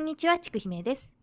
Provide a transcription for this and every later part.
んにちは、ちくひめです。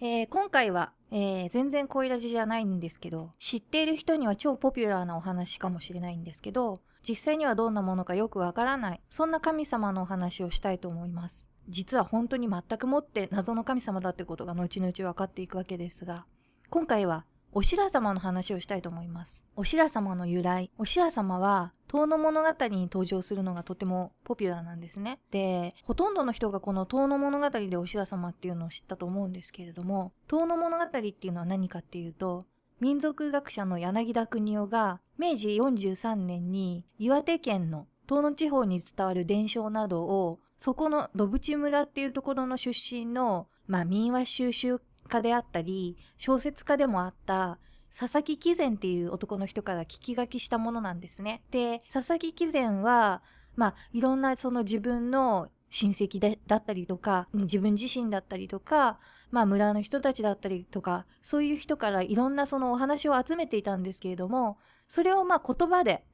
えー、今回は、えー、全然恋ラジじゃないんですけど、知っている人には超ポピュラーなお話かもしれないんですけど、実際にはどんなものかよくわからない、そんな神様のお話をしたいと思います。実は本当に全くもって謎の神様だってことが後々分かっていくわけですが、今回はおしら様の話をしたいと思います。おしら様の由来。おしら様は、遠の物語に登場するのがとてもポピュラーなんですね。で、ほとんどの人がこの遠の物語でおしら様っていうのを知ったと思うんですけれども、遠の物語っていうのは何かっていうと、民族学者の柳田国夫が明治43年に岩手県の遠野地方に伝わる伝承などをそこの土淵村っていうところの出身の、まあ、民話収集家であったり小説家でもあった佐々木貴善っていう男の人から聞き書きしたものなんですね。で佐々木貴善はまあいろんなその自分の親戚でだったりとか自分自身だったりとか、まあ、村の人たちだったりとかそういう人からいろんなそのお話を集めていたんですけれどもそれをまあ言葉で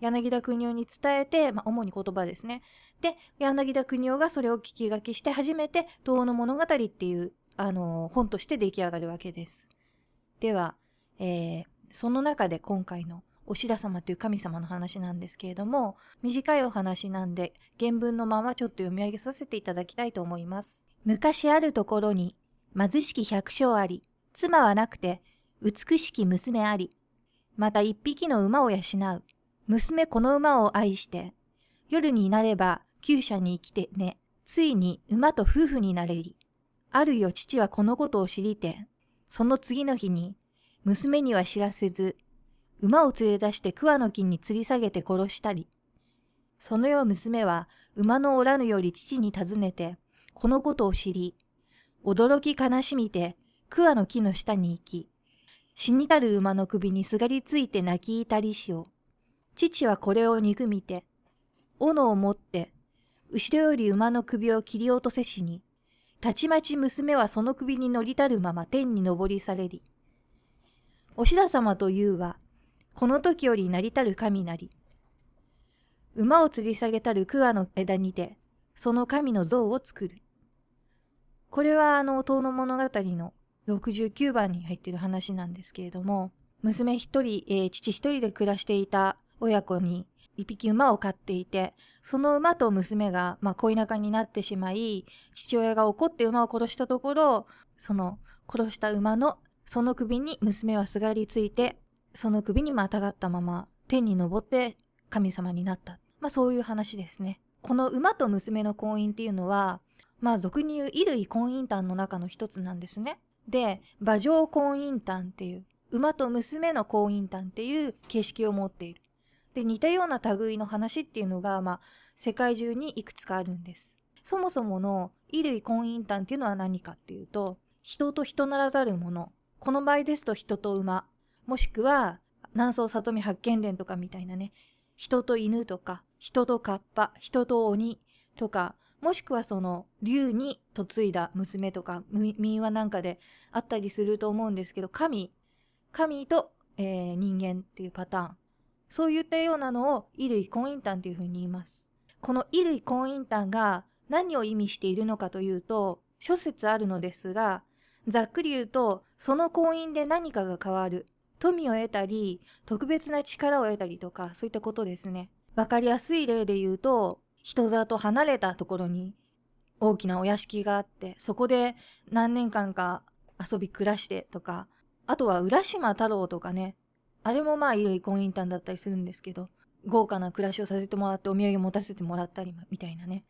柳田国夫に伝えて、まあ、主に言葉ですね。で柳田国夫がそれを聞き書きして初めて「遠野物語」っていうあの本として出来上がるわけです。では、えー、その中で今回のお白様という神様の話なんですけれども短いお話なんで原文のままちょっと読み上げさせていただきたいと思います。昔あるところに貧しき百姓あり妻はなくて美しき娘ありまた一匹の馬を養う娘この馬を愛して夜になれば厩舎に生きてねついに馬と夫婦になれりあるよ父はこのことを知りて、その次の日に、娘には知らせず、馬を連れ出して桑の木に吊り下げて殺したり、その夜娘は馬のおらぬより父に尋ねて、このことを知り、驚き悲しみて桑の木の下に行き、死にたる馬の首にすがりついて泣きいたりしよう。父はこれを憎みて、斧を持って、後ろより馬の首を切り落とせしに、たちまち娘はその首に乗りたるまま天に昇りされり。おし田様というは、この時よりなりたる神なり。馬を吊り下げたる桑の枝にて、その神の像を作る。これはあの、遠野物語の69番に入っている話なんですけれども、娘一人、えー、父一人で暮らしていた親子に一匹馬を飼っていて、その馬と娘が、まあ、恋仲になってしまい、父親が怒って馬を殺したところ、その殺した馬のその首に娘はすがりついて、その首にまたがったまま天に昇って神様になった。まあそういう話ですね。この馬と娘の婚姻っていうのは、まあ俗に言う衣類婚姻譚の中の一つなんですね。で、馬上婚姻譚っていう、馬と娘の婚姻譚っていう形式を持っている。で似たような類の話っていうのが、まあ、世界中にいくつかあるんです。そもそもの衣類婚姻譚っていうのは何かっていうと人と人ならざるものこの場合ですと人と馬もしくは南宋里見八犬伝とかみたいなね人と犬とか人とカッパ人と鬼とかもしくはその竜に嫁いだ娘とか民話なんかであったりすると思うんですけど神神と、えー、人間っていうパターンそういったようなのを衣類婚姻譚というふうに言います。この衣類婚姻譚が何を意味しているのかというと諸説あるのですがざっくり言うとその婚姻で何かが変わる。富を得たり特別な力を得たりとかそういったことですね。わかりやすい例で言うと人里離れたところに大きなお屋敷があってそこで何年間か遊び暮らしてとかあとは浦島太郎とかね。あれもまあいい婚姻譚だったりするんですけど豪華な暮らしをさせてもらってお土産持たせてもらったりみたいなね。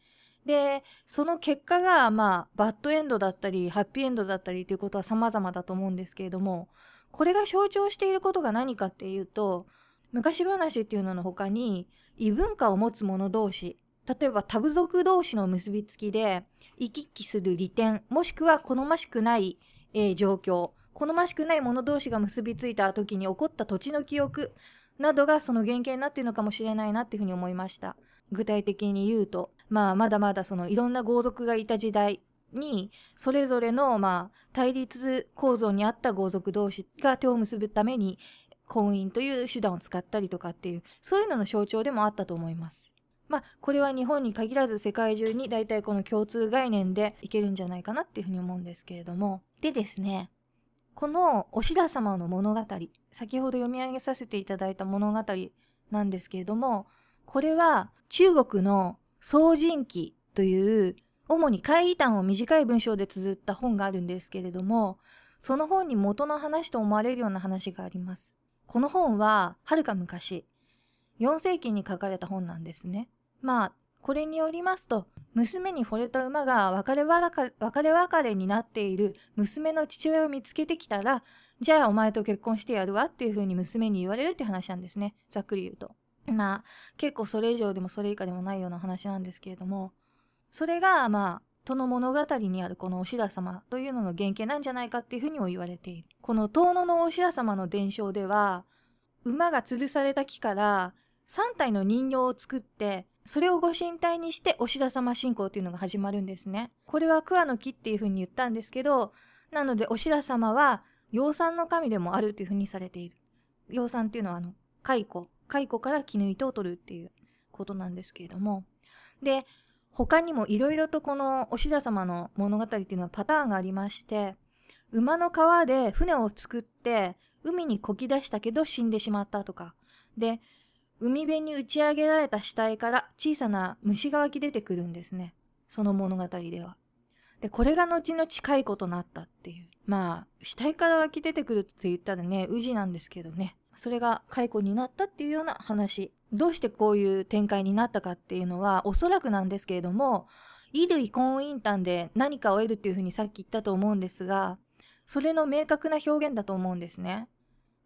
でその結果がまあバッドエンドだったりハッピーエンドだったりということは様々だと思うんですけれどもこれが象徴していることが何かっていうと昔話っていうのの他に異文化を持つ者同士例えば多部族同士の結びつきで行き来する利点もしくは好ましくない、えー、状況好ましくない者同士が結びついた時に起こった土地の記憶などがその原型になっているのかもしれないなっていうふうに思いました。具体的に言うと、まあ、まだまだそのいろんな豪族がいた時代にそれぞれのまあ対立構造にあった豪族同士が手を結ぶために婚姻という手段を使ったりとかっていうそういうのの象徴でもあったと思います。まあこれは日本に限らず世界中に大体この共通概念でいけるんじゃないかなっていうふうに思うんですけれどもでですねこのお白様の物語先ほど読み上げさせていただいた物語なんですけれどもこれは中国の宋人記という主に会議談を短い文章で綴った本があるんですけれどもその本に元の話と思われるような話があります。この本ははるか昔4世紀に書かれた本なんですね。まあこれによりますと娘に惚れた馬が別れ別れ別れになっている娘の父親を見つけてきたらじゃあお前と結婚してやるわっていうふうに娘に言われるって話なんですねざっくり言うと。まあ結構それ以上でもそれ以下でもないような話なんですけれどもそれがまあその物語にあるこのお白様というのの原型なんじゃないかっていうふうにも言われている。この遠野のお白様の伝承では馬が吊るされた木から3体の人形を作ってそれをご神体にしてお白様信仰っていうのが始まるんですね。これは桑の木っていうふうに言ったんですけどなのでお白様は養蚕の神でもあるというふうにされている。養蚕っていうのはあの蚕蚕から絹糸を取るっていうことなんですけれども。で他にもいろいろとこのお白様の物語っていうのはパターンがありまして馬の皮で船を作って海にこき出したけど死んでしまったとか。で海辺に打ち上げられた死体から小さな虫が湧き出てくるんですね。その物語では。でこれが後々蚕となったっていう。まあ死体から湧き出てくるって言ったらね宇治なんですけどね。それが解雇になったっていうような話どうしてこういう展開になったかっていうのはおそらくなんですけれども衣類婚姻端で何かを得るっていうふうにさっき言ったと思うんですがそれの明確な表現だと思うんですね。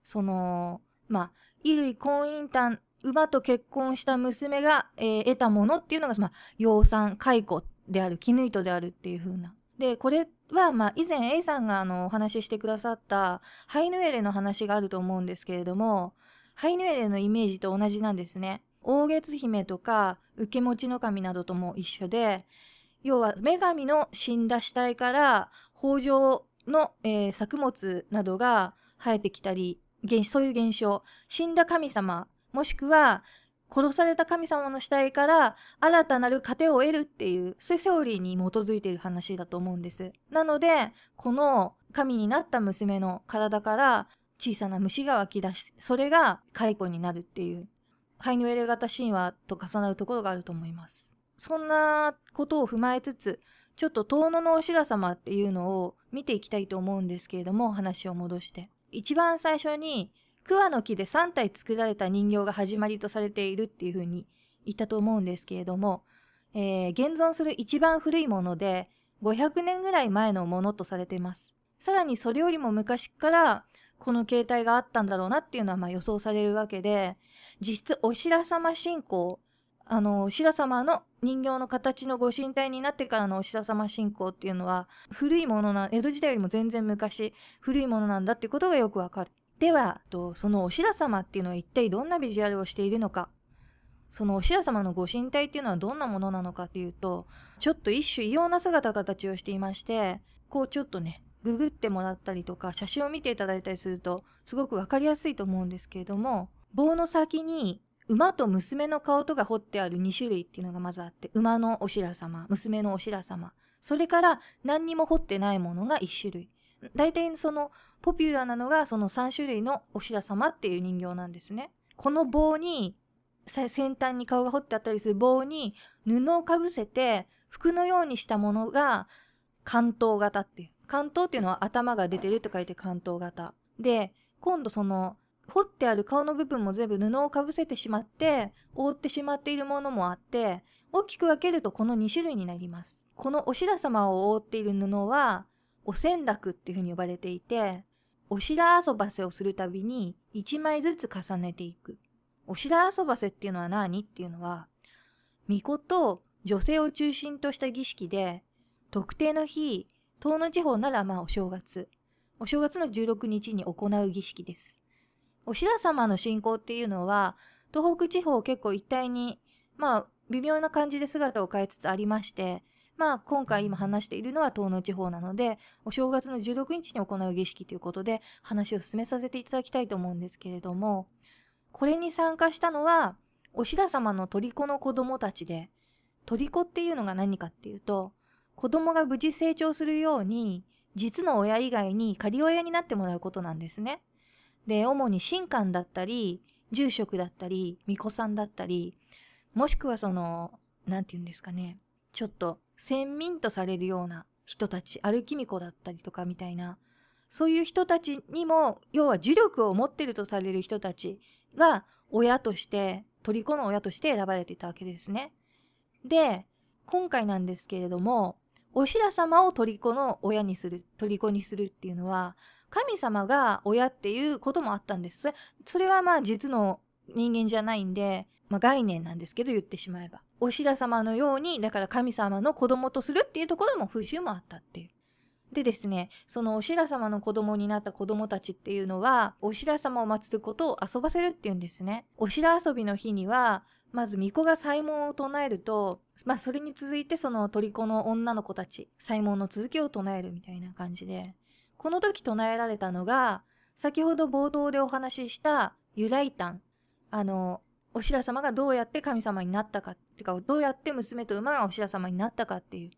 そのまあ衣類婚姻端馬と結婚した娘が、えー、得たものっていうのが、まあ、養蚕蚕である絹糸であるっていう風な。でこれは、まあ、以前 A さんがあのお話ししてくださったハイヌエレの話があると思うんですけれどもハイヌエレのイメージと同じなんですね。大月姫とか受け持ちの神などとも一緒で要は女神の死んだ死体から北条の、えー、作物などが生えてきたりそういう現象死んだ神様もしくは殺された神様の死体から新たなる糧を得るっていうそういうセオリーに基づいている話だと思うんです。なのでこの神になった娘の体から小さな虫が湧き出しそれが蚕になるっていうハイヌエル型神話と重なるところがあると思います。そんなことを踏まえつつちょっと遠野のお白様っていうのを見ていきたいと思うんですけれども話を戻して一番最初に桑の木で3体作られた人形が始まりとされているっていうふうに言ったと思うんですけれども、えー、現存する一番古いもので500年ぐらい前のものとされています。さらにそれよりも昔からこの形態があったんだろうなっていうのはま予想されるわけで実質お白様信仰あのお白様の人形の形のご神体になってからのお白様信仰っていうのは古いものな江戸時代よりも全然昔古いものなんだってことがよくわかる。ではそのお白様っていうのは一体どんなビジュアルをしているのか。そのお白様のご神体っていうのはどんなものなのかっていうとちょっと一種異様な姿形をしていましてこうちょっとねググってもらったりとか写真を見ていただいたりするとすごく分かりやすいと思うんですけれども棒の先に馬と娘の顔とが彫ってある2種類っていうのがまずあって馬のお白様娘のお白様。それから何にも彫ってないものが1種類。大体そのポピュラーなのがその3種類のお白様っていう人形なんですね。この棒に先端に顔が彫ってあったりする棒に布をかぶせて服のようにしたものが関東型っていう。関東っていうのは頭が出てると書いて関東型。で、今度その彫ってある顔の部分も全部布をかぶせてしまって覆ってしまっているものもあって大きく分けるとこの2種類になります。このお白様を覆っている布はお洗濯っていうふうに呼ばれていてお白遊ばせをするたびに1枚ずつ重ねていく。お白遊ばせっていうのは何っていうのは、巫女と女性を中心とした儀式で、特定の日、東の地方ならまあお正月、お正月の16日に行う儀式です。お白様の信仰っていうのは、東北地方結構一帯に、まあ微妙な感じで姿を変えつつありまして、まあ今回今話しているのは東の地方なのでお正月の16日に行う儀式ということで話を進めさせていただきたいと思うんですけれどもこれに参加したのはおし田様の虜の子供たちで、虜っていうのが何かっていうと、子供が無事成長するように、実の親以外に仮親になってもらうことなんですね。で、主に神官だったり、住職だったり、巫女さんだったり、もしくはその、なんて言うんですかね、ちょっと先民とされるような人たち、歩き巫女だったりとかみたいな、そういう人たちにも、要は呪力を持ってるとされる人たちが親として、虜の親として選ばれていたわけですね。で、今回なんですけれども、お白様を虜の親にする、虜にするっていうのは、神様が親っていうこともあったんです。それはまあ実の人間じゃないんで、まあ、概念なんですけど言ってしまえば。お白様のように、だから神様の子供とするっていうところも風習もあったっていう。でですね、そのお白様の子供になった子供たちっていうのは、お白様を祀ることを遊ばせるっていうんですね。お白遊びの日には、まず巫女が祭文を唱えると、まあそれに続いてその虜の女の子たち、祭文の続きを唱えるみたいな感じで、この時唱えられたのが、先ほど冒頭でお話しした由来譚。あの、お白様がどうやって神様になったかってか、どうやって娘と馬がお白様になったかっていう、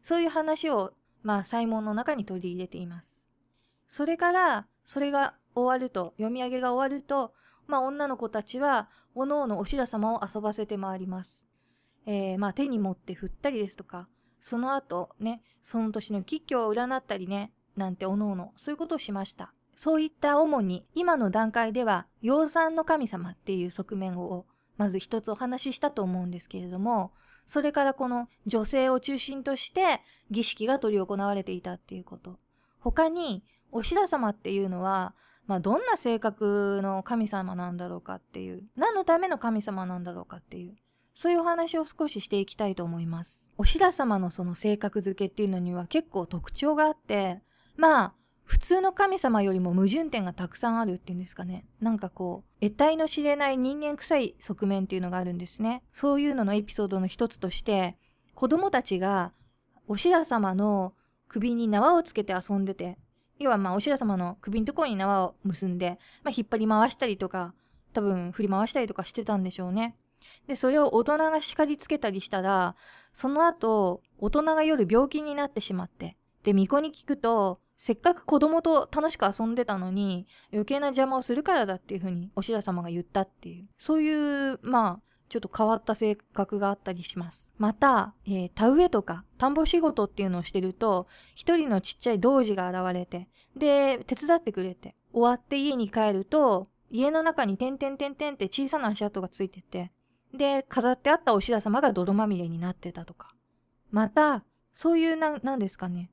そういう話をまあ、祭文の中に取り入れています。それから、それが終わると、読み上げが終わると、まあ、女の子たちは、おのおのお白様を遊ばせて回ります。えー、まあ、手に持って振ったりですとか、その後、ね、その年の吉居を占ったりね、なんておのおの、そういうことをしました。そういった主に、今の段階では、養蚕の神様っていう側面を、まず一つお話ししたと思うんですけれども、それからこの女性を中心として儀式が執り行われていたっていうこと。他に、お白様っていうのは、まあ、どんな性格の神様なんだろうかっていう、何のための神様なんだろうかっていう、そういうお話を少ししていきたいと思います。お白様のその性格付けっていうのには結構特徴があって、まあ、普通の神様よりも矛盾点がたくさんあるっていうんですかね。なんかこう、得体の知れない人間臭い側面っていうのがあるんですね。そういうののエピソードの一つとして、子供たちがお白様の首に縄をつけて遊んでて、要はまあお白様の首のところに縄を結んで、まあ、引っ張り回したりとか、多分振り回したりとかしてたんでしょうね。で、それを大人が叱りつけたりしたら、その後、大人が夜病気になってしまって、で、巫女に聞くと、せっかく子供と楽しく遊んでたのに余計な邪魔をするからだっていうふうにお白様が言ったっていうそういうまあちょっと変わった性格があったりします。また、えー、田植えとか田んぼ仕事っていうのをしてると一人のちっちゃい童子が現れてで手伝ってくれて終わって家に帰ると家の中に点々点々って小さな足跡がついててで飾ってあったお白様が泥まみれになってたとかまたそういうななんですかね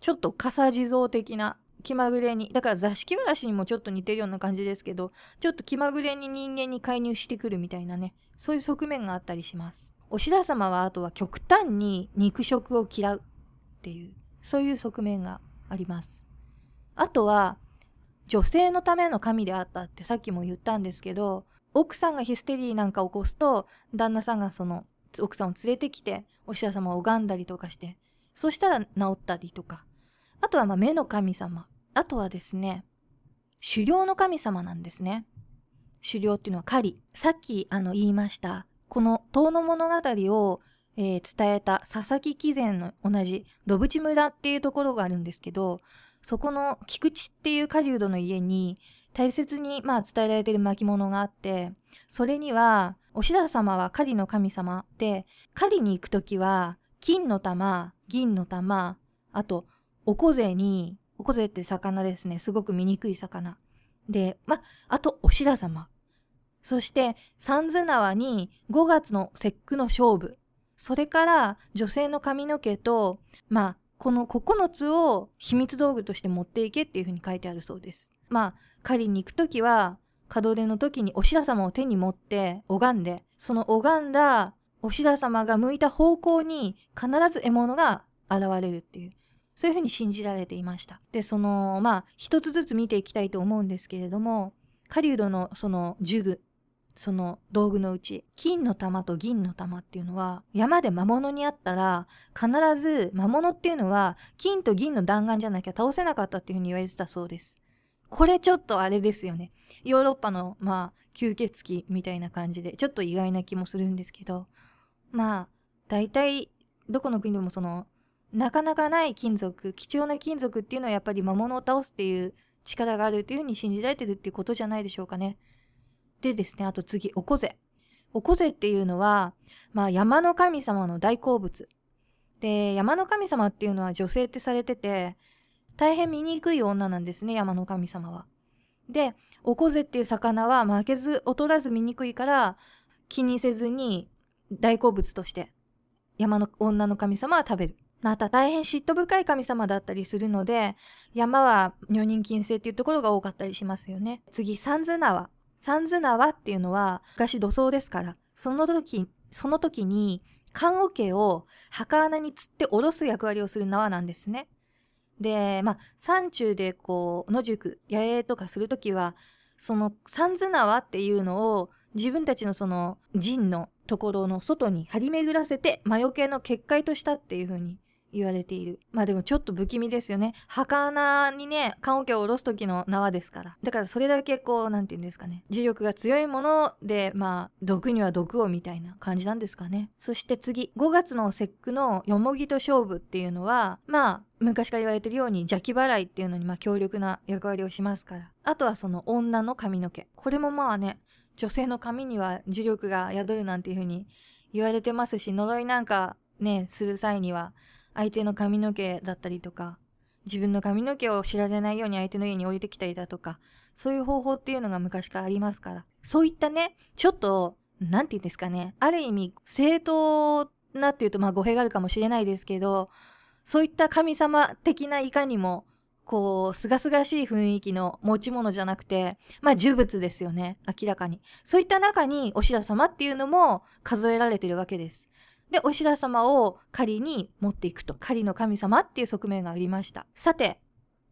ちょっと傘地蔵的な気まぐれに。だから座敷わらしにもちょっと似てるような感じですけどちょっと気まぐれに人間に介入してくるみたいなね。そういう側面があったりします。お白様はあとは極端に肉食を嫌うっていうそういう側面があります。あとは女性のための神であったってさっきも言ったんですけど奥さんがヒステリーなんか起こすと旦那さんがその奥さんを連れてきてお白様を拝んだりとかしてそしたら治ったりとか。あとはま目の神様。あとはですね、狩猟の神様なんですね。狩猟っていうのは狩り。さっきあの言いました。この遠野物語を、えー、伝えた佐々木貴前の同じ土淵村っていうところがあるんですけど、そこの菊池っていう狩人の家に大切にまあ伝えられている巻物があって、それには、お白様は狩りの神様で、狩りに行くときは、金の玉、銀の玉、あとおこぜに、おこぜって魚ですね。すごく醜い魚。で、ま、あと、お白様。そして、三途縄に5月の節句の勝負。それから、女性の髪の毛と、まあ、この9つを秘密道具として持っていけっていうふうに書いてあるそうです。まあ、狩りに行くときは、門出の時にお白様を手に持って拝んで、その拝んだお白様が向いた方向に必ず獲物が現れるっていう。そういうふうに信じられていました。で、その、まあ、一つずつ見ていきたいと思うんですけれども、狩人のその呪具、その道具のうち、金の玉と銀の玉っていうのは、山で魔物にあったら、必ず魔物っていうのは、金と銀の弾丸じゃなきゃ倒せなかったっていうふうに言われてたそうです。これちょっとあれですよね。ヨーロッパの、まあ、吸血鬼みたいな感じで、ちょっと意外な気もするんですけど、まあ、大体、どこの国でもその、なかなかない金属、貴重な金属っていうのはやっぱり魔物を倒すっていう力があるっていうふうに信じられてるっていうことじゃないでしょうかね。でですね、あと次、おこぜ。おこぜっていうのは、まあ山の神様の大好物。で、山の神様っていうのは女性ってされてて、大変醜い女なんですね、山の神様は。で、おこぜっていう魚は負けず劣らず醜いから気にせずに大好物として山の女の神様は食べる。また大変嫉妬深い神様だったりするので、山は女人禁制っていうところが多かったりしますよね。次、三途縄。三途縄っていうのは昔土葬ですから、その時、その時に棺桶を墓穴に釣って下ろす役割をする縄なんですね。で、まあ、山中でこう、野宿、野営とかするときは、その三途縄っていうのを自分たちのその陣のところの外に張り巡らせて魔除けの結界としたっていう風に言われている。まあでもちょっと不気味ですよね。墓穴にね、棺桶を下ろす時の縄ですから。だからそれだけこう、なんて言うんですかね。重力が強いもので、まあ、毒には毒をみたいな感じなんですかね。そして次、5月の節句のよもぎと勝負っていうのは、まあ、昔から言われてるように邪気払いっていうのにまあ強力な役割をしますから。あとはその女の髪の毛。これもまあね、女性の髪には重力が宿るなんていう風に言われてますし、呪いなんかね、する際には、相手の髪の毛だったりとか、自分の髪の毛を知られないように相手の家に置いてきたりだとか、そういう方法っていうのが昔からありますから。そういったね、ちょっと、なんて言うんですかね、ある意味、正当なっていうと、まあ語弊があるかもしれないですけど、そういった神様的ないかにも、こう、すがすがしい雰囲気の持ち物じゃなくて、まあ呪物ですよね、明らかに。そういった中に、お白様っていうのも数えられてるわけです。で、お白様を狩りに持っていくと。狩りの神様っていう側面がありました。さて、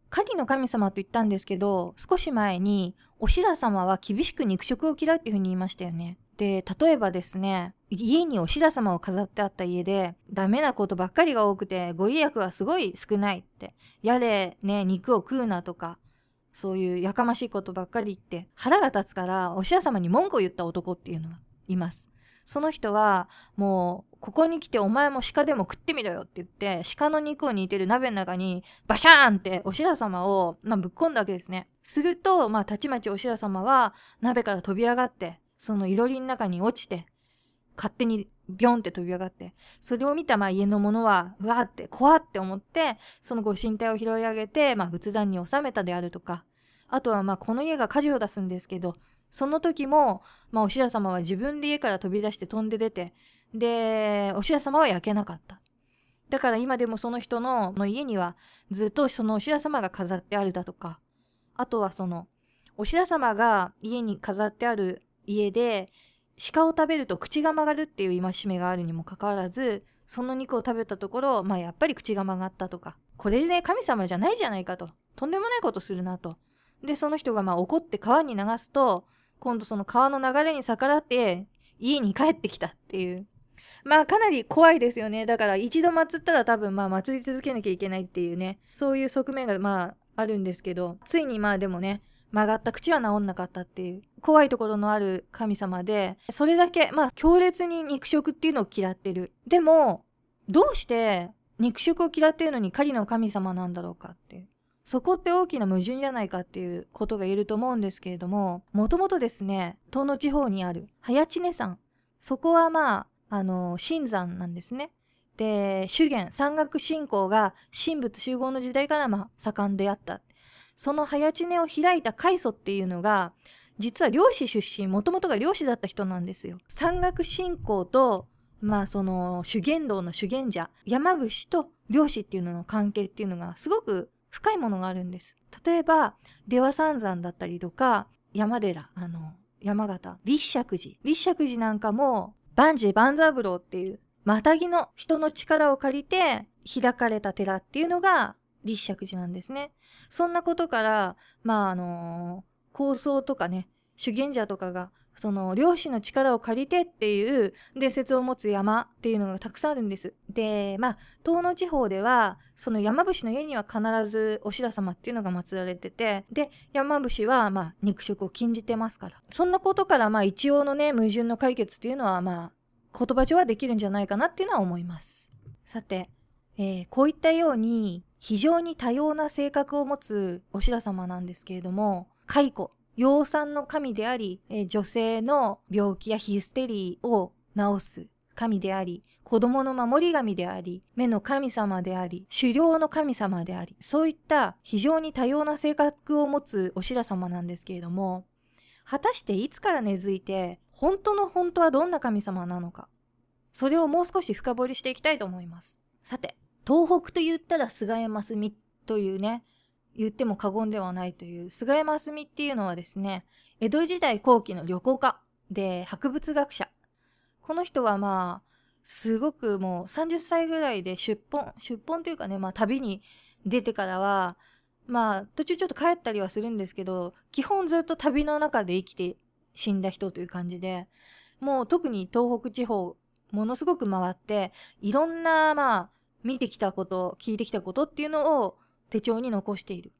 狩りの神様と言ったんですけど、少し前に、お白様は厳しく肉食を嫌うっていうふうに言いましたよね。で、例えばですね、家にお白様を飾ってあった家で、ダメなことばっかりが多くて、ご利益はすごい少ないって。やれ、ね、肉を食うなとか、そういうやかましいことばっかり言って、腹が立つから、お白様に文句を言った男っていうのがいます。その人は、もう、ここに来てお前も鹿でも食ってみろよって言って、鹿の肉を煮てる鍋の中に、バシャーンってお白様を、まあ、ぶっ込んだわけですね。すると、まあ、たちまちお白様は、鍋から飛び上がって、そのいろりの中に落ちて、勝手にビョンって飛び上がって、それを見たまあ家の者は、うわって、怖って思って、そのご神体を拾い上げて、まあ仏壇に収めたであるとか、あとはまあこの家が火事を出すんですけど、その時も、まあ、お白様は自分で家から飛び出して飛んで出て、で、お白様は焼けなかった。だから今でもその人のの家にはずっとそのお白様が飾ってあるだとか、あとはその、お白様が家に飾ってある家で、鹿を食べると口が曲がるっていう戒めがあるにもかかわらず、その肉を食べたところ、まあやっぱり口が曲がったとか、これで、ね、神様じゃないじゃないかと。とんでもないことするなと。で、その人がまあ怒って川に流すと、今度その川の流れに逆らって家に帰ってきたっていう。まあかなり怖いですよね。だから一度祀ったら多分まあ祭り続けなきゃいけないっていうね、そういう側面がまああるんですけど、ついにまあでもね、曲がった口は治んなかったっていう怖いところのある神様で、それだけまあ強烈に肉食っていうのを嫌ってる。でも、どうして肉食を嫌ってるのに狩りの神様なんだろうかっていう。そこって大きな矛盾じゃないかっていうことが言えると思うんですけれども、もともとですね、東の地方にある早知根山。そこはまあ、あの、新山なんですね。で、修験、山岳信仰が神仏集合の時代からまあ盛んであった。その早知根を開いた開祖っていうのが、実は漁師出身、もともとが漁師だった人なんですよ。山岳信仰と、まあその修験道の修験者、山伏と漁師っていうのの関係っていうのがすごく深いものがあるんです。例えば、出羽三山だったりとか、山寺、あの、山形、立石寺。立石寺なんかも、万事万三郎っていう、またぎの人の力を借りて開かれた寺っていうのが立石寺なんですね。そんなことから、まああのー、構想とかね、修験者とかがその漁師の力を借りてっていう伝説を持つ山っていうのがたくさんあるんです。でまあ東野地方ではその山伏の家には必ずお白様っていうのが祀られててで山伏はまあ肉食を禁じてますからそんなことからまあ一応のね矛盾の解決っていうのはまあ言葉上はできるんじゃないかなっていうのは思います。さて、えー、こういったように非常に多様な性格を持つお白様なんですけれども蚕養蚕の神であり、え女性の病気やヒステリーを治す神であり、子供の守り神であり、目の神様であり、狩猟の神様であり、そういった非常に多様な性格を持つお白様なんですけれども、果たしていつから根付いて、本当の本当はどんな神様なのか、それをもう少し深掘りしていきたいと思います。さて、東北と言ったら菅山澄というね、言っても過言ではないという菅山澄っていうのはですね江戸時代後期の旅行家で博物学者。この人はまあすごくもう30歳ぐらいで出本出本というかねまあ旅に出てからはまあ途中ちょっと帰ったりはするんですけど基本ずっと旅の中で生きて死んだ人という感じでもう特に東北地方ものすごく回っていろんなまあ見てきたこと聞いてきたことっていうのを手帳に残している。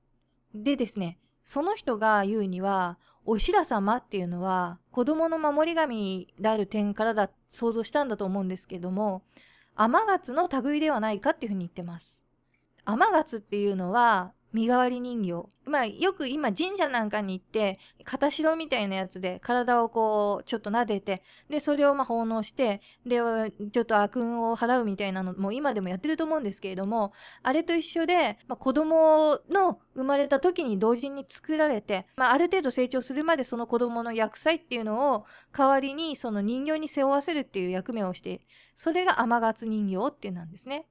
でですね、その人が言うには、お白様っていうのは子供の守り神である点からだ想像したんだと思うんですけども、天月の類ではないかっていうふうに言ってます。天月っていうのは身代わり人形。まあよく今神社なんかに行って片白みたいなやつで体をこうちょっと撫でてでそれをまあ奉納してでちょっと悪運を払うみたいなのも今でもやってると思うんですけれどもあれと一緒で、まあ、子供の生まれた時に同時に作られて、まあ、ある程度成長するまでその子供の厄災っていうのを代わりにその人形に背負わせるっていう役目をしてそれが天月人形っていうなんですね。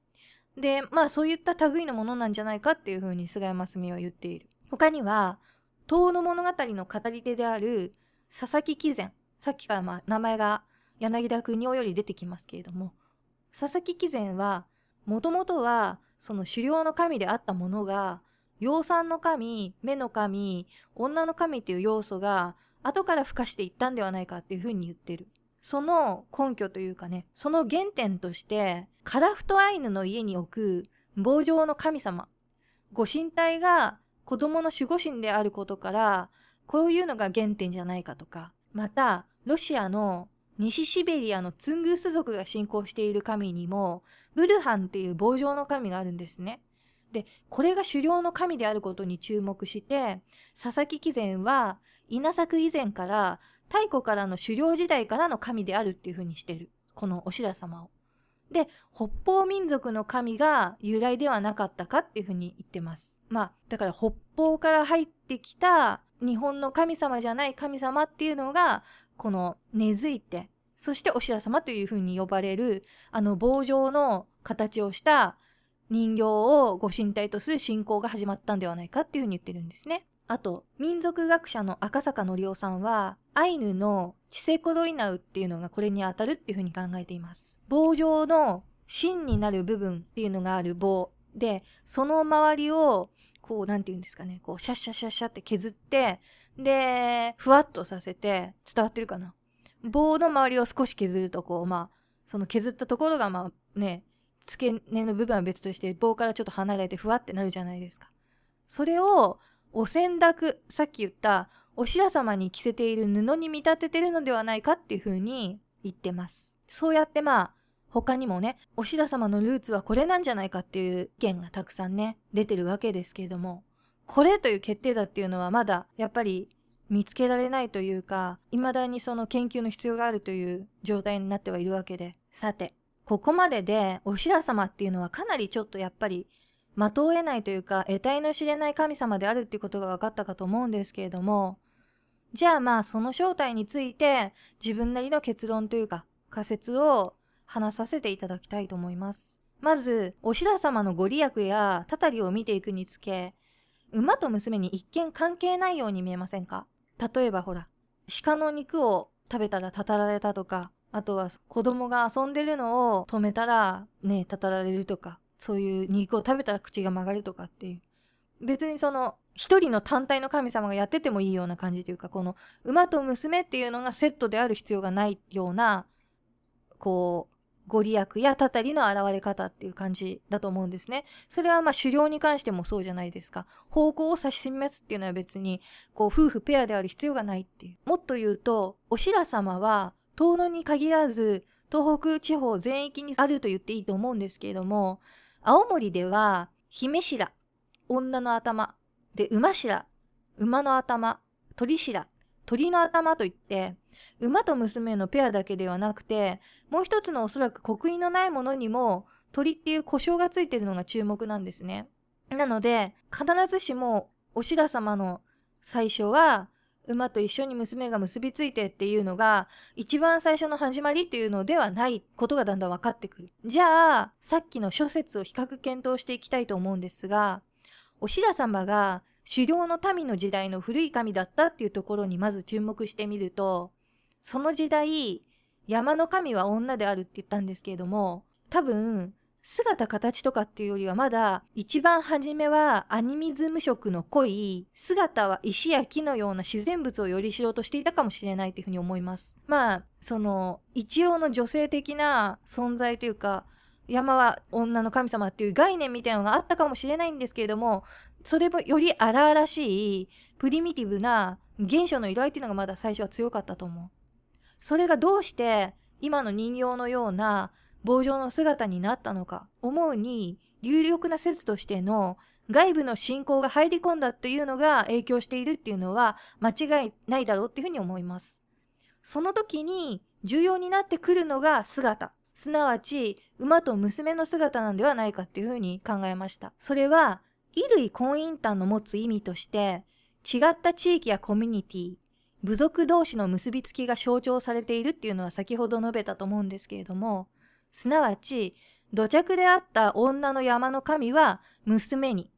でまあそういった類のものなんじゃないかっていうふうに菅山澄は言っている。他には遠の物語の語り手である佐々木貴前さっきからまあ名前が柳田国夫より出てきますけれども。佐々木貴前はもともとはその狩猟の神であったものが養蚕の神目の神女の神っていう要素が後から付加していったんではないかっていうふうに言ってる。その根拠というかねその原点としてカラフトアイヌの家に置く棒状の神様ご神体が子供の守護神であることからこういうのが原点じゃないかとかまたロシアの西シベリアのツングース族が信仰している神にもブルハンっていう棒状の神があるんですね。でこれが狩猟の神であることに注目して佐々木貴前は稲作以前から太古からの狩猟時代からの神であるっていうふうにしてるこのお白様を。で北方民族の神が由来ではなかったかっていうふうに言ってます。まあだから北方から入ってきた日本の神様じゃない神様っていうのがこの根付いてそしてお白様というふうに呼ばれるあの棒状の形をした人形をご神体とする信仰が始まったんではないかっていうふうに言ってるんですね。あと民族学者の赤坂則夫さんはアイヌのチセコロイナウっていうのがこれにあたるっていうふうに考えています。棒状の芯になる部分っていうのがある棒でその周りをこう何て言うんですかねこうシャッシャッシャッシャって削ってでふわっとさせて伝わってるかな？棒の周りを少し削るとこうまあその削ったところがまあね付け根の部分は別として棒からちょっと離れてふわってなるじゃないですか。それをお洗濯さっき言ったお白様に着せている布に見立ててるのではないかっていうふうに言ってます。そうやってまあ他にもねお白様のルーツはこれなんじゃないかっていう意見がたくさんね出てるわけですけれどもこれという決定だっていうのはまだやっぱり見つけられないというか未だにその研究の必要があるという状態になってはいるわけでさてここまででお白様っていうのはかなりちょっとやっぱり的を得ないというか得体の知れない神様であるっていうことが分かったかと思うんですけれどもじゃあまあその正体について自分なりの結論というか仮説を話させていただきたいと思います。まずお白様のご利益やたたりを見ていくにつけ馬と娘に一見関係ないように見えませんか？例えばほら鹿の肉を食べたらたたられたとかあとは子供が遊んでるのを止めたらねたたられるとかそういう肉を食べたら口が曲がるとかっていう別にその一人の単体の神様がやっててもいいような感じというかこの馬と娘っていうのがセットである必要がないようなこうご利益やたたりの現れ方っていう感じだと思うんですね。それはまあ狩猟に関してもそうじゃないですか。方向を指し示すっていうのは別にこう夫婦ペアである必要がないっていう。もっと言うと、お白様は遠野に限らず東北地方全域にあると言っていいと思うんですけれども、青森では姫白、女の頭、で馬白、馬の頭、鳥白、鳥の頭といって、馬と娘のペアだけではなくて、もう一つのおそらく刻印のないものにも鳥っていう故障がついてるのが注目なんですね。なので、必ずしもお白様の最初は馬と一緒に娘が結びついてっていうのが一番最初の始まりっていうのではないことがだんだん分かってくる。じゃあ、さっきの諸説を比較検討していきたいと思うんですが、お白様が狩猟の民の時代の古い神だったっていうところにまず注目してみると、その時代、山の神は女であるって言ったんですけれども、多分、姿形とかっていうよりはまだ一番初めはアニミズム色の濃い姿は石や木のような自然物をよりしようとしていたかもしれないというふうに思います。まあその一応の女性的な存在というか山は女の神様っていう概念みたいなのがあったかもしれないんですけれどもそれもより荒々しいプリミティブな現象の色合いっていうのがまだ最初は強かったと思う。それがどうして今の人形のような棒状の姿になったのか思うに有力な説としての外部の信仰が入り込んだというのが影響しているっていうのは間違いないだろうっていうふうに思います。その時に重要になってくるのが姿。すなわち馬と娘の姿なんではないかっていうふうに考えました。それは衣類婚姻端の持つ意味として違った地域やコミュニティ、部族同士の結びつきが象徴されているっていうのは先ほど述べたと思うんですけれども、すなわち、土着であった女の山の神は娘に、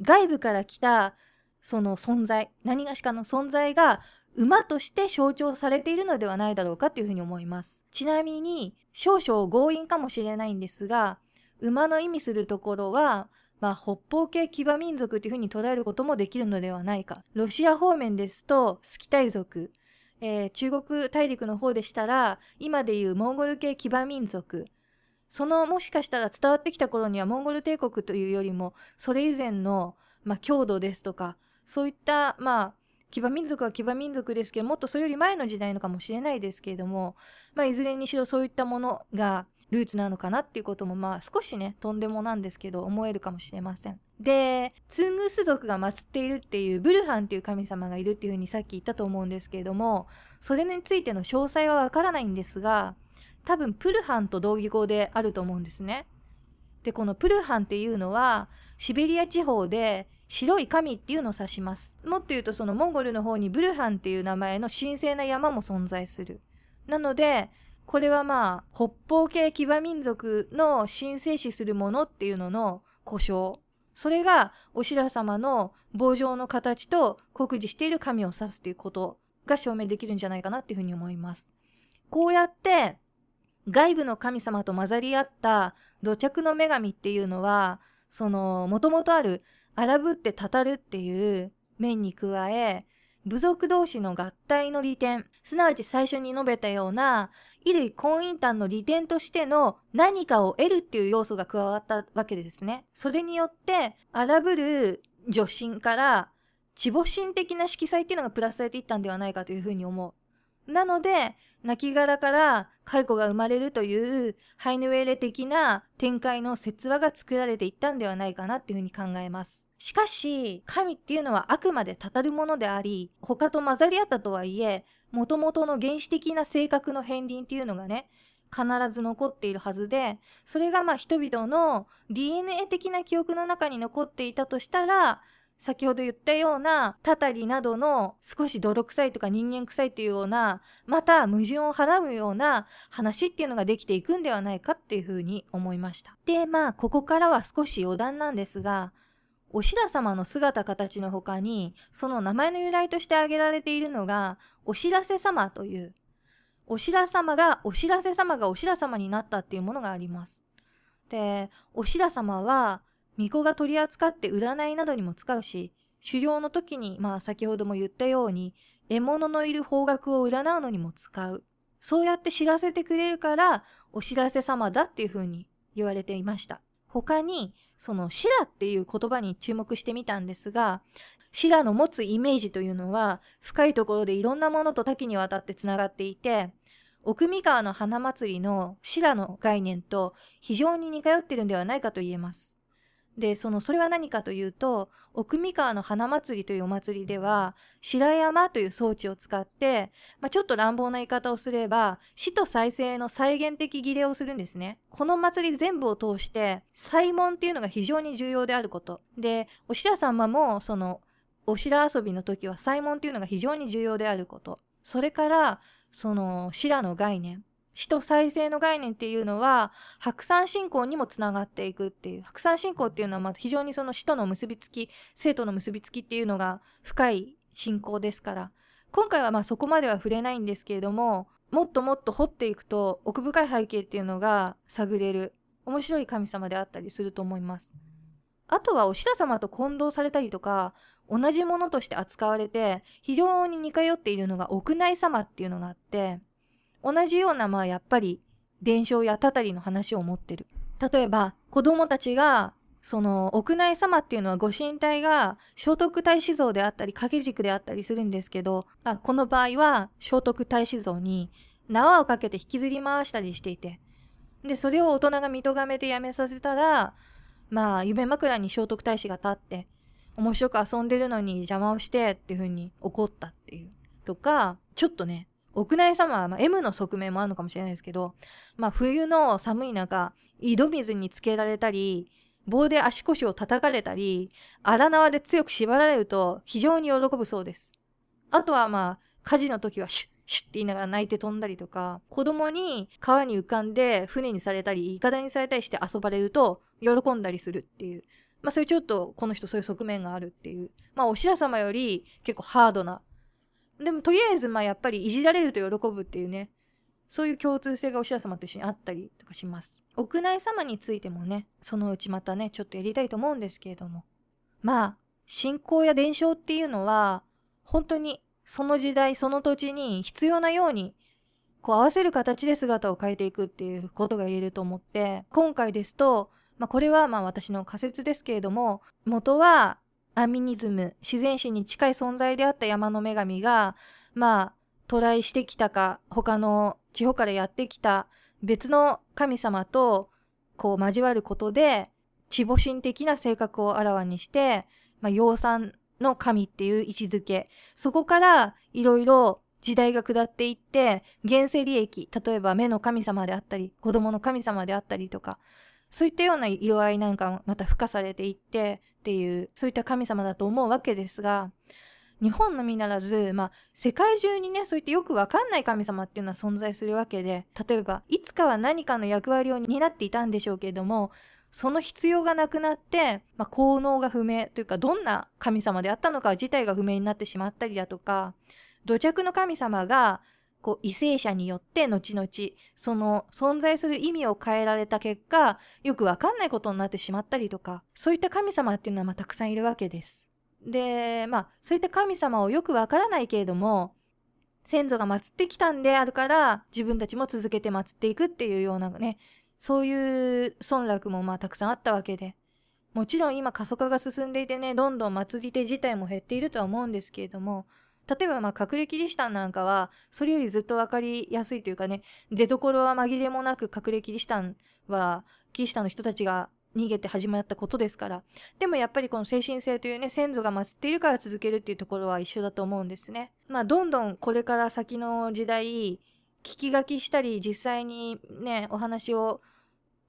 外部から来たその存在、何がしかの存在が馬として象徴されているのではないだろうかというふうに思います。ちなみに、少々強引かもしれないんですが、馬の意味するところは、まあ、北方系騎馬民族というふうに捉えることもできるのではないか。ロシア方面ですと、スキタイ族。えー、中国大陸の方でしたら、今でいうモンゴル系騎馬民族。そのもしかしたら伝わってきた頃にはモンゴル帝国というよりも、それ以前の、まあ、郷土ですとか、そういった、まあ、騎馬民族は騎馬民族ですけど、もっとそれより前の時代のかもしれないですけれども、まあ、いずれにしろそういったものが、ルーツなのかなっていうこともまあ少しねとんでもなんですけど思えるかもしれません。でツングス族が祀っているっていうブルハンっていう神様がいるっていうふうにさっき言ったと思うんですけれどもそれについての詳細はわからないんですが多分プルハンと同義語であると思うんですね。でこのプルハンっていうのはシベリア地方で白い神っていうのを指します。もっと言うとそのモンゴルの方にブルハンっていう名前の神聖な山も存在する。なのでこれはまあ北方系騎馬民族の神聖視するものっていうのの故障それがお白様の棒状の形と酷似している神を指すということが証明できるんじゃないかなっていうふうに思います。こうやって外部の神様と混ざり合った土着の女神っていうのはそのもともとある荒ぶってたたるっていう面に加え部族同士の合体の利点、すなわち最初に述べたような、衣類婚姻端の利点としての何かを得るっていう要素が加わったわけですね。それによって、荒ぶる女神から地母神的な色彩っていうのがプラスされていったんではないかというふうに思う。なので、亡骸から蚕が生まれるというハイヌウェーレ的な展開の説話が作られていったんではないかなっていうふうに考えます。しかし、神っていうのはあくまでたたるものであり、他と混ざり合ったとはいえ、もともとの原始的な性格の片鱗っていうのがね、必ず残っているはずで、それがまあ人々の DNA 的な記憶の中に残っていたとしたら、先ほど言ったようなたたりなどの少し泥臭いとか人間臭いというようなまた矛盾をはらむような話っていうのができていくんではないかっていうふうに思いました。でまあここからは少し余談なんですがお白様の姿形の他に、その名前の由来として挙げられているのが、お知らせ様という、お白様が、お知らせ様がお白様になったっていうものがあります。で、お白様は、巫女が取り扱って占いなどにも使うし、狩猟の時に、まあ先ほども言ったように、獲物のいる方角を占うのにも使う。そうやって知らせてくれるから、お知らせ様だっていう風に言われていました。他に、そのシラっていう言葉に注目してみたんですが、シラの持つイメージというのは、深いところでいろんなものと多岐にわたってつながっていて、奥三川の花祭りのシラの概念と非常に似通ってるんではないかと言えます。で、その、それは何かというと、奥三河の花祭りというお祭りでは、白山という装置を使って、まあ、ちょっと乱暴な言い方をすれば、死と再生の再現的儀礼をするんですね。この祭り全部を通して、祭文っていうのが非常に重要であること。で、お白様も、その、お白遊びの時は祭文っていうのが非常に重要であること。それから、その、白の概念。死と再生の概念っていうのは白山信仰にもつながっていくっていう白山信仰っていうのはま非常にその死との結びつき生との結びつきっていうのが深い信仰ですから今回はまそこまでは触れないんですけれどももっともっと掘っていくと奥深い背景っていうのが探れる面白い神様であったりすると思います。あとはお白様と混同されたりとか同じものとして扱われて非常に似通っているのが屋内様っていうのがあって同じような、まあやっぱり伝承やたたりの話を持ってる。例えば、子供たちが、その屋内様っていうのはご神体が聖徳太子像であったり掛け軸であったりするんですけど、まあ、この場合は聖徳太子像に縄をかけて引きずり回したりしていて、で、それを大人が見とがめてやめさせたら、まあ、夢枕に聖徳太子が立って、面白く遊んでるのに邪魔をしてっていう風に怒ったっていう。とか、ちょっとね、屋内サマー、まあ、M の側面もあるのかもしれないですけど、まあ、冬の寒い中、井戸水につけられたり、棒で足腰を叩かれたり、荒縄で強く縛られると非常に喜ぶそうです。あとはまあ、火事の時はシュッ、シュッって言いながら泣いて飛んだりとか、子供に川に浮かんで船にされたり、いかだにされたりして遊ばれると喜んだりするっていう。まあそういうちょっとこの人そういう側面があるっていう。まあお白様より結構ハードなでもとりあえずまあやっぱりいじられると喜ぶっていうね。そういう共通性がおしら様と一緒にあったりとかします。屋内様についてもねそのうちまたねちょっとやりたいと思うんですけれども。まあ信仰や伝承っていうのは本当にその時代その土地に必要なようにこう合わせる形で姿を変えていくっていうことが言えると思って今回ですと、まあ、これはまあ私の仮説ですけれども元はアミニズム自然史に近い存在であった山の女神がまあ渡来してきたか他の地方からやってきた別の神様とこう交わることで地母神的な性格をあらわにして、まあ、養蚕の神っていう位置づけ。そこからいろいろ時代が下っていって現世利益例えば目の神様であったり子供の神様であったりとかそういったような色合いなんかまた付加されていってっていうそういった神様だと思うわけですが日本のみならず、まあ、世界中にねそういってよくわかんない神様っていうのは存在するわけで例えばいつかは何かの役割を担っていたんでしょうけれどもその必要がなくなって、まあ、効能が不明というかどんな神様であったのか自体が不明になってしまったりだとか土着の神様がこう、為政者によって後々、その存在する意味を変えられた結果、よくわかんないことになってしまったりとか、そういった神様っていうのはまあたくさんいるわけです。で、まあ、そういった神様をよくわからないけれども、先祖が祀ってきたんであるから、自分たちも続けて祀っていくっていうようなね、そういう村落もまあたくさんあったわけで、もちろん今過疎化が進んでいてね、どんどん祭り手自体も減っているとは思うんですけれども、例えばまあ隠れキリシタンなんかはそれよりずっと分かりやすいというかね出どころは紛れもなく隠れキリシタンはキリシタンの人たちが逃げて始まったことですからでもやっぱりこの精神性というね先祖が祀っているから続けるっていうところは一緒だと思うんですね。まあどんどんこれから先の時代聞き書きしたり実際にねお話を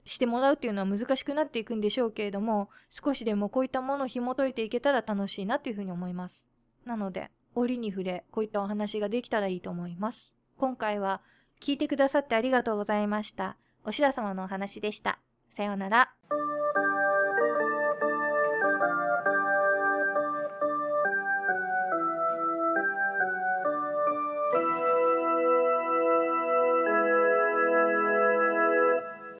してもらうっていうのは難しくなっていくんでしょうけれども少しでもこういったものを紐解いていけたら楽しいなというふうに思います。なので折に触れ、こういったお話ができたらいいと思います。今回は聞いてくださってありがとうございました。おしら様のお話でした。さようなら。